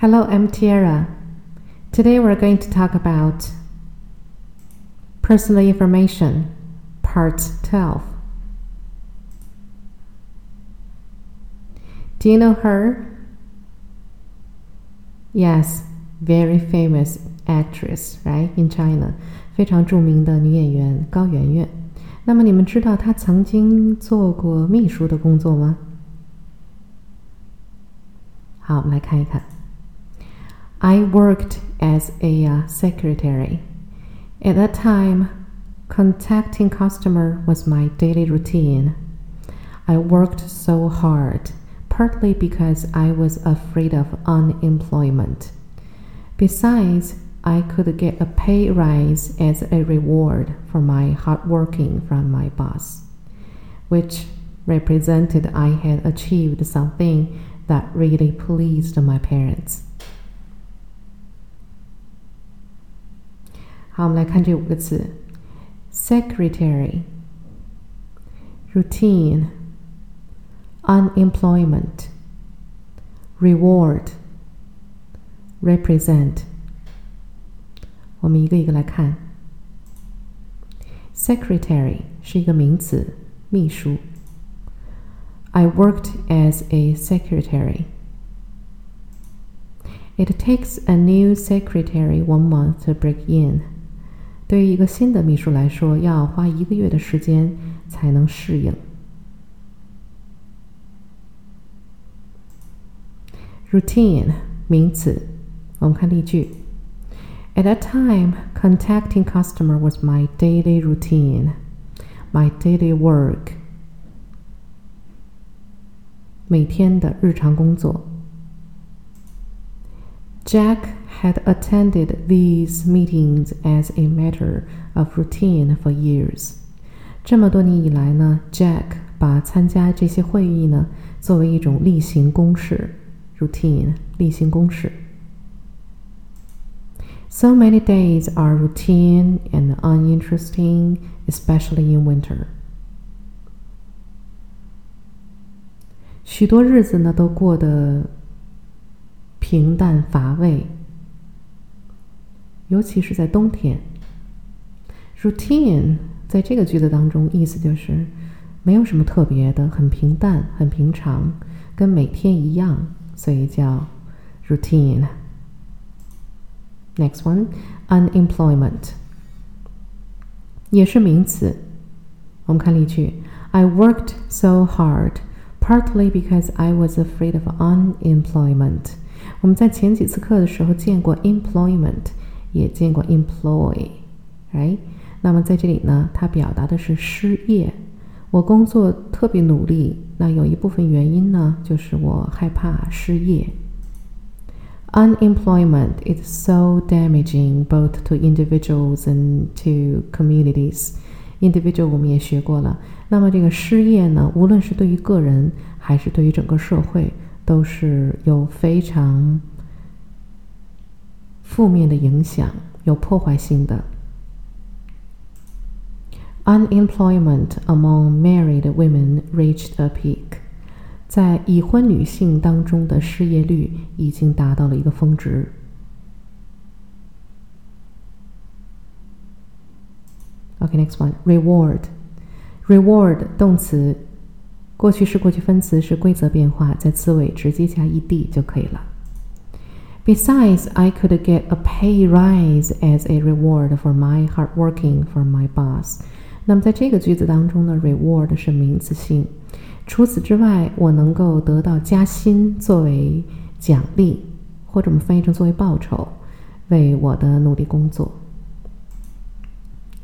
Hello, I'm Tiara. Today we're going to talk about personal information, part 12. Do you know her? Yes, very famous actress, right? In China，非常着名的女演员高圆圆。那么你们知道她曾经做过秘书的工作吗？好，我们来看一看。 I worked as a uh, secretary. At that time, contacting customer was my daily routine. I worked so hard, partly because I was afraid of unemployment. Besides, I could get a pay rise as a reward for my hard working from my boss, which represented I had achieved something that really pleased my parents. 好，我们来看这五个词：secretary、routine、unemployment、reward、represent。我们一个一个来看。Secretary 是一个名词，秘书。I worked as a secretary. It takes a new secretary one month to break in. 对于一个新的秘书来说，要花一个月的时间才能适应。Routine 名词，我们看例句。At that time, contacting customer was my daily routine, my daily work. 每天的日常工作。Jack had attended these meetings as a matter of routine for years. 这么多年以来呢，Jack 把参加这些会议呢作为一种例行公事 （routine） 例行公事。So many days are routine and uninteresting, especially in winter. 许多日子呢都过得平淡乏味， 尤其是在冬天。Routine 在这个句子当中，意思就是没有什么特别的，很平淡，很平常，跟每天一样，所以叫 routine。Next one, unemployment，也是名词。我们看例句：I worked so hard, partly because I was afraid of unemployment。我们在前几次课的时候见过 employment， 也见过 employ，right？那么在这里呢，它表达的是失业。我工作特别努力，那有一部分原因呢，就是我害怕失业。Unemployment is so damaging both to individuals and to communities. Individual 我们也学过了。那么这个失业呢，无论是对于个人还是对于整个社会，都是有非常负面的影响，有破坏性的。Unemployment among married women reached a peak. 在已婚女性当中的失业率已经达到了一个峰值。OK，next one reward。reward 动词，过去式、过去分词是规则变化，在词尾直接加 ed 就可以了。Besides, I could get a pay rise as a reward for my hard working for my boss。那么在这个句子当中呢，reward 是名词性。除此之外，我能够得到加薪作为奖励，或者我们翻译成作为报酬，为我的努力工作。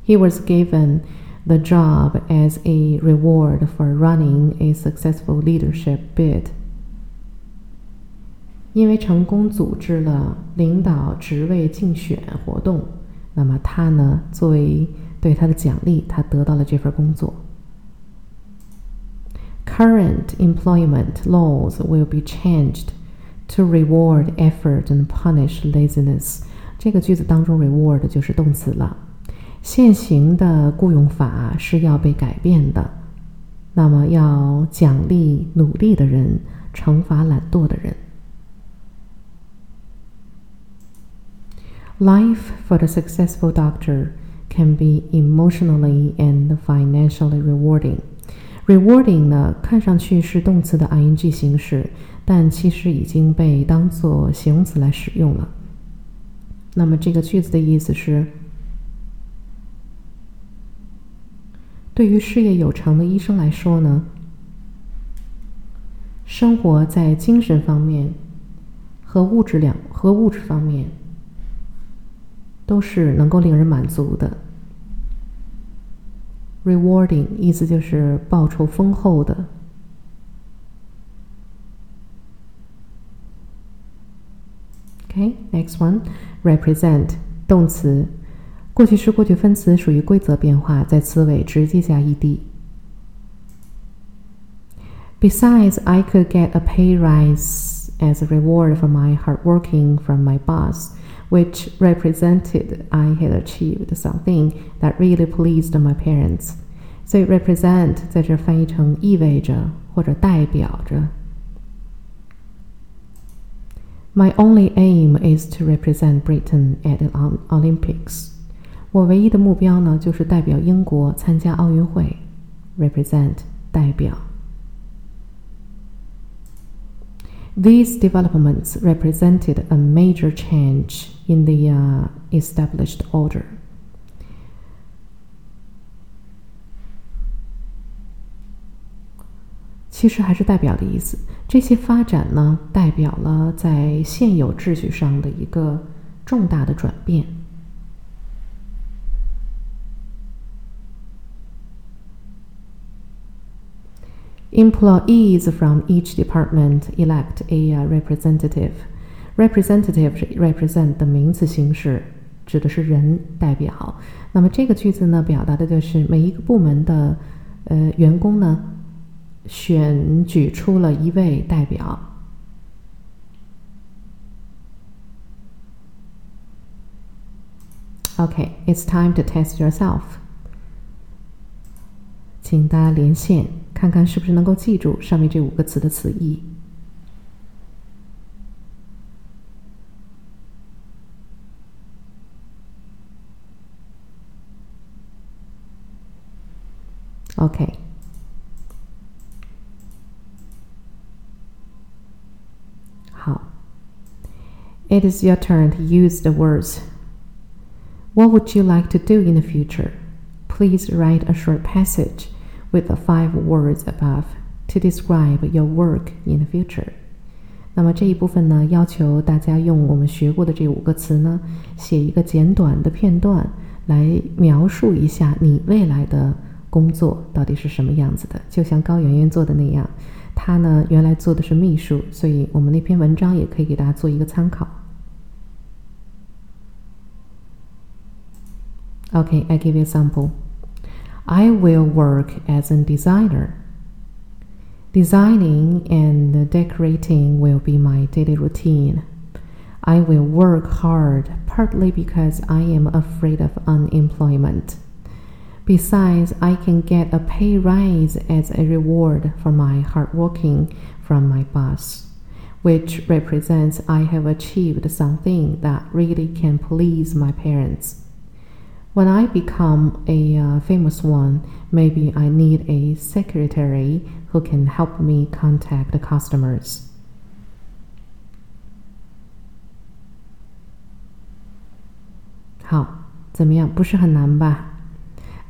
He was given the job as a reward for running a successful leadership bid。 因为成功组织了领导职位竞选活动，那么他呢，作为对他的奖励，他得到了这份工作。current employment laws will be changed to reward effort and punish laziness。这个句子当中，reward 就是动词了。现行的雇佣法是要被改变的，那么要奖励努力的人，惩罚懒惰的人。Life for the successful doctor can be emotionally and financially rewarding. Rewarding 呢，看上去是动词的 ing 形式，但其实已经被当做形容词来使用了。那么这个句子的意思是，对于事业有成的医生来说呢，生活在精神方面和物质两和物质方面都是能够令人满足的。Rewarding 意思就是报酬丰厚的。Okay, next one, represent 动词，过去式、过去分词属于规则变化，在词尾直接加 ed。Besides, I could get a pay rise as a reward for my hard working from my boss which represented I had achieved something that really pleased my parents. 所以 represent 在这翻译成意味着或者代表着。My only aim is to represent Britain at the Olympics. 我唯一的目标呢，就是代表英国参加奥运会。represent 代表。 These developments represented a major change in the uh, established order. Employees from each department elect a representative. Representative represent 的名词形式指的是人代表。那么这个句子呢，表达的就是每一个部门的呃员工呢，选举出了一位代表。Okay, it's time to test yourself. 请大家连线。 看看是不是能够记住上面这五个词的词义。OK，好。It is your turn to use the words. What would you like to do in the future? Please write a short passage With the five words above to describe your work in the future。那么这一部分呢，要求大家用我们学过的这五个词呢，写一个简短的片段，来描述一下你未来的工作到底是什么样子的。就像高圆圆做的那样，她呢原来做的是秘书，所以我们那篇文章也可以给大家做一个参考。Okay, I give you a sample. I will work as a designer. Designing and decorating will be my daily routine. I will work hard partly because I am afraid of unemployment. Besides, I can get a pay rise as a reward for my hard working from my boss, which represents I have achieved something that really can please my parents. When I become a uh, famous one, maybe I need a secretary who can help me contact the customers.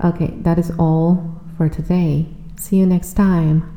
Okay, that is all for today. See you next time.